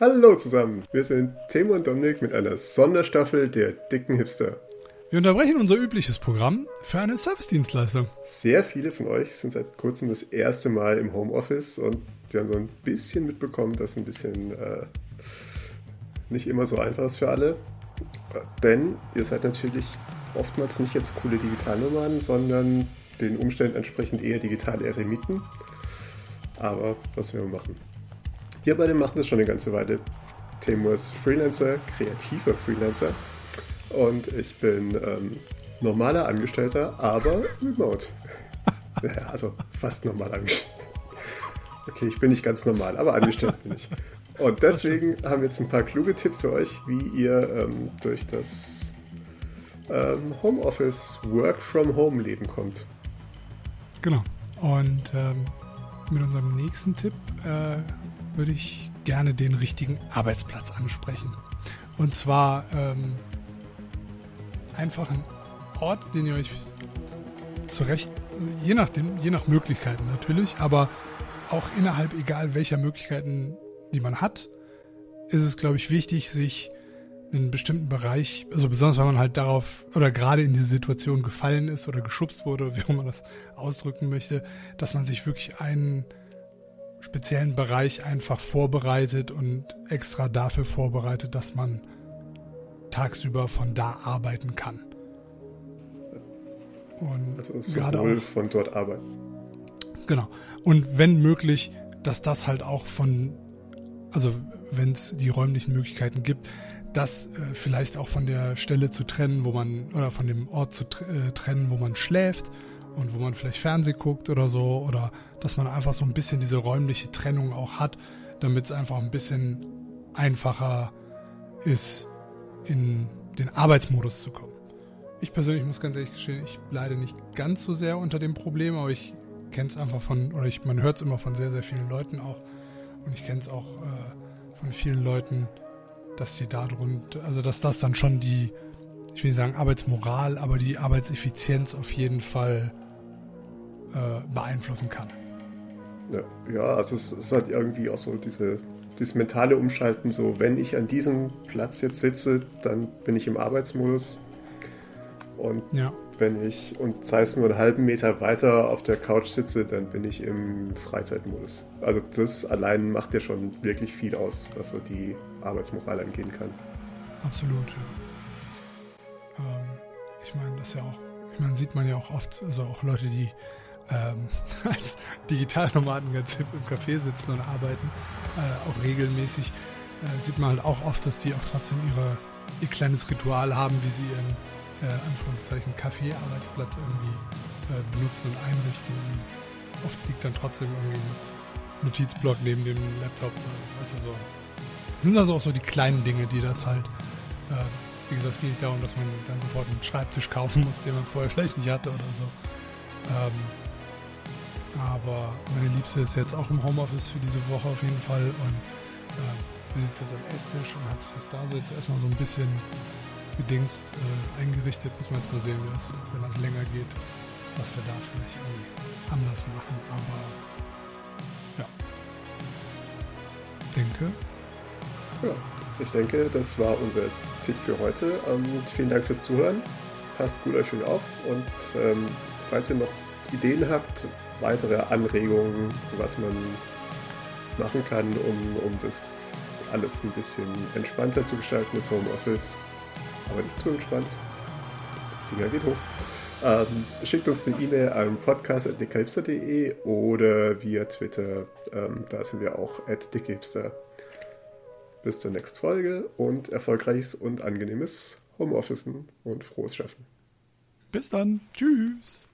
Hallo zusammen, wir sind Timo und Dominik mit einer Sonderstaffel der dicken Hipster. Wir unterbrechen unser übliches Programm für eine Servicedienstleistung. Sehr viele von euch sind seit kurzem das erste Mal im Homeoffice und wir haben so ein bisschen mitbekommen, dass ein bisschen äh, nicht immer so einfach ist für alle. Denn ihr seid natürlich oftmals nicht jetzt coole Digitalnummern, sondern den Umständen entsprechend eher digitale Eremiten. Aber was wir machen. Wir beide machen das schon eine ganze Weile. Timo ist Freelancer, kreativer Freelancer. Und ich bin ähm, normaler Angestellter, aber remote. ja, also fast normal angestellt. Okay, ich bin nicht ganz normal, aber angestellt bin ich. Und deswegen haben wir jetzt ein paar kluge Tipps für euch, wie ihr ähm, durch das ähm, Homeoffice Work from Home Leben kommt. Genau. Und ähm, mit unserem nächsten Tipp äh, würde ich gerne den richtigen Arbeitsplatz ansprechen. Und zwar ähm, einfach einen Ort, den ihr euch zurecht, je nach, dem, je nach Möglichkeiten natürlich, aber auch innerhalb egal welcher Möglichkeiten, die man hat, ist es, glaube ich, wichtig, sich einen bestimmten Bereich, also besonders wenn man halt darauf oder gerade in diese Situation gefallen ist oder geschubst wurde, wie man das ausdrücken möchte, dass man sich wirklich einen speziellen Bereich einfach vorbereitet und extra dafür vorbereitet, dass man tagsüber von da arbeiten kann. Und also gerade auch, von dort arbeiten. Genau. Und wenn möglich, dass das halt auch von, also wenn es die räumlichen Möglichkeiten gibt, das äh, vielleicht auch von der Stelle zu trennen, wo man, oder von dem Ort zu äh, trennen, wo man schläft und wo man vielleicht Fernseh guckt oder so, oder dass man einfach so ein bisschen diese räumliche Trennung auch hat, damit es einfach ein bisschen einfacher ist, in den Arbeitsmodus zu kommen. Ich persönlich muss ganz ehrlich gestehen, ich leide nicht ganz so sehr unter dem Problem, aber ich kenne es einfach von, oder ich, man hört es immer von sehr, sehr vielen Leuten auch. Und ich kenne es auch äh, von vielen Leuten, dass sie darunter, also dass das dann schon die, ich will nicht sagen Arbeitsmoral, aber die Arbeitseffizienz auf jeden Fall äh, beeinflussen kann. Ja, also es ist halt irgendwie auch so diese, dieses mentale Umschalten, so wenn ich an diesem Platz jetzt sitze, dann bin ich im Arbeitsmodus. Und ja. wenn ich, und sei es nur einen halben Meter weiter auf der Couch sitze, dann bin ich im Freizeitmodus. Also das allein macht ja schon wirklich viel aus, was so die Arbeitsmoral angehen kann. Absolut, ja. Ähm, ich meine, das ja auch, ich meine, sieht man ja auch oft, also auch Leute, die ähm, als Digitalnomaden ganz im Café sitzen und arbeiten, äh, auch regelmäßig, äh, sieht man halt auch oft, dass die auch trotzdem ihre, ihr kleines Ritual haben, wie sie ihren äh, Anführungszeichen Kaffee-Arbeitsplatz irgendwie äh, benutzen und einrichten. Und oft liegt dann trotzdem irgendwie ein Notizblock neben dem Laptop. Weißt du, so. Das sind also auch so die kleinen Dinge, die das halt, äh, wie gesagt, es geht nicht darum, dass man dann sofort einen Schreibtisch kaufen muss, den man vorher vielleicht nicht hatte oder so. Ähm, aber meine Liebste ist jetzt auch im Homeoffice für diese Woche auf jeden Fall und äh, sie sitzt jetzt am Esstisch und hat sich das da so jetzt erstmal so ein bisschen gedingst äh, eingerichtet. Muss man jetzt mal sehen, wie das, wenn das länger geht, was wir da vielleicht irgendwie anders machen. Aber ja. Denke. Ja, ich denke, das war unser Tipp für heute. Ähm, vielen Dank fürs Zuhören. Passt gut euch schön auf und ähm, falls ihr noch Ideen habt, weitere Anregungen, was man machen kann, um, um das alles ein bisschen entspannter zu gestalten, das Homeoffice. Aber nicht zu entspannt. Finger geht hoch. Ähm, schickt uns eine E-Mail an podcast.dickehipster.de oder via Twitter. Ähm, da sind wir auch at dickehipster. Bis zur nächsten Folge und erfolgreiches und angenehmes Homeofficen und frohes Schaffen. Bis dann. Tschüss.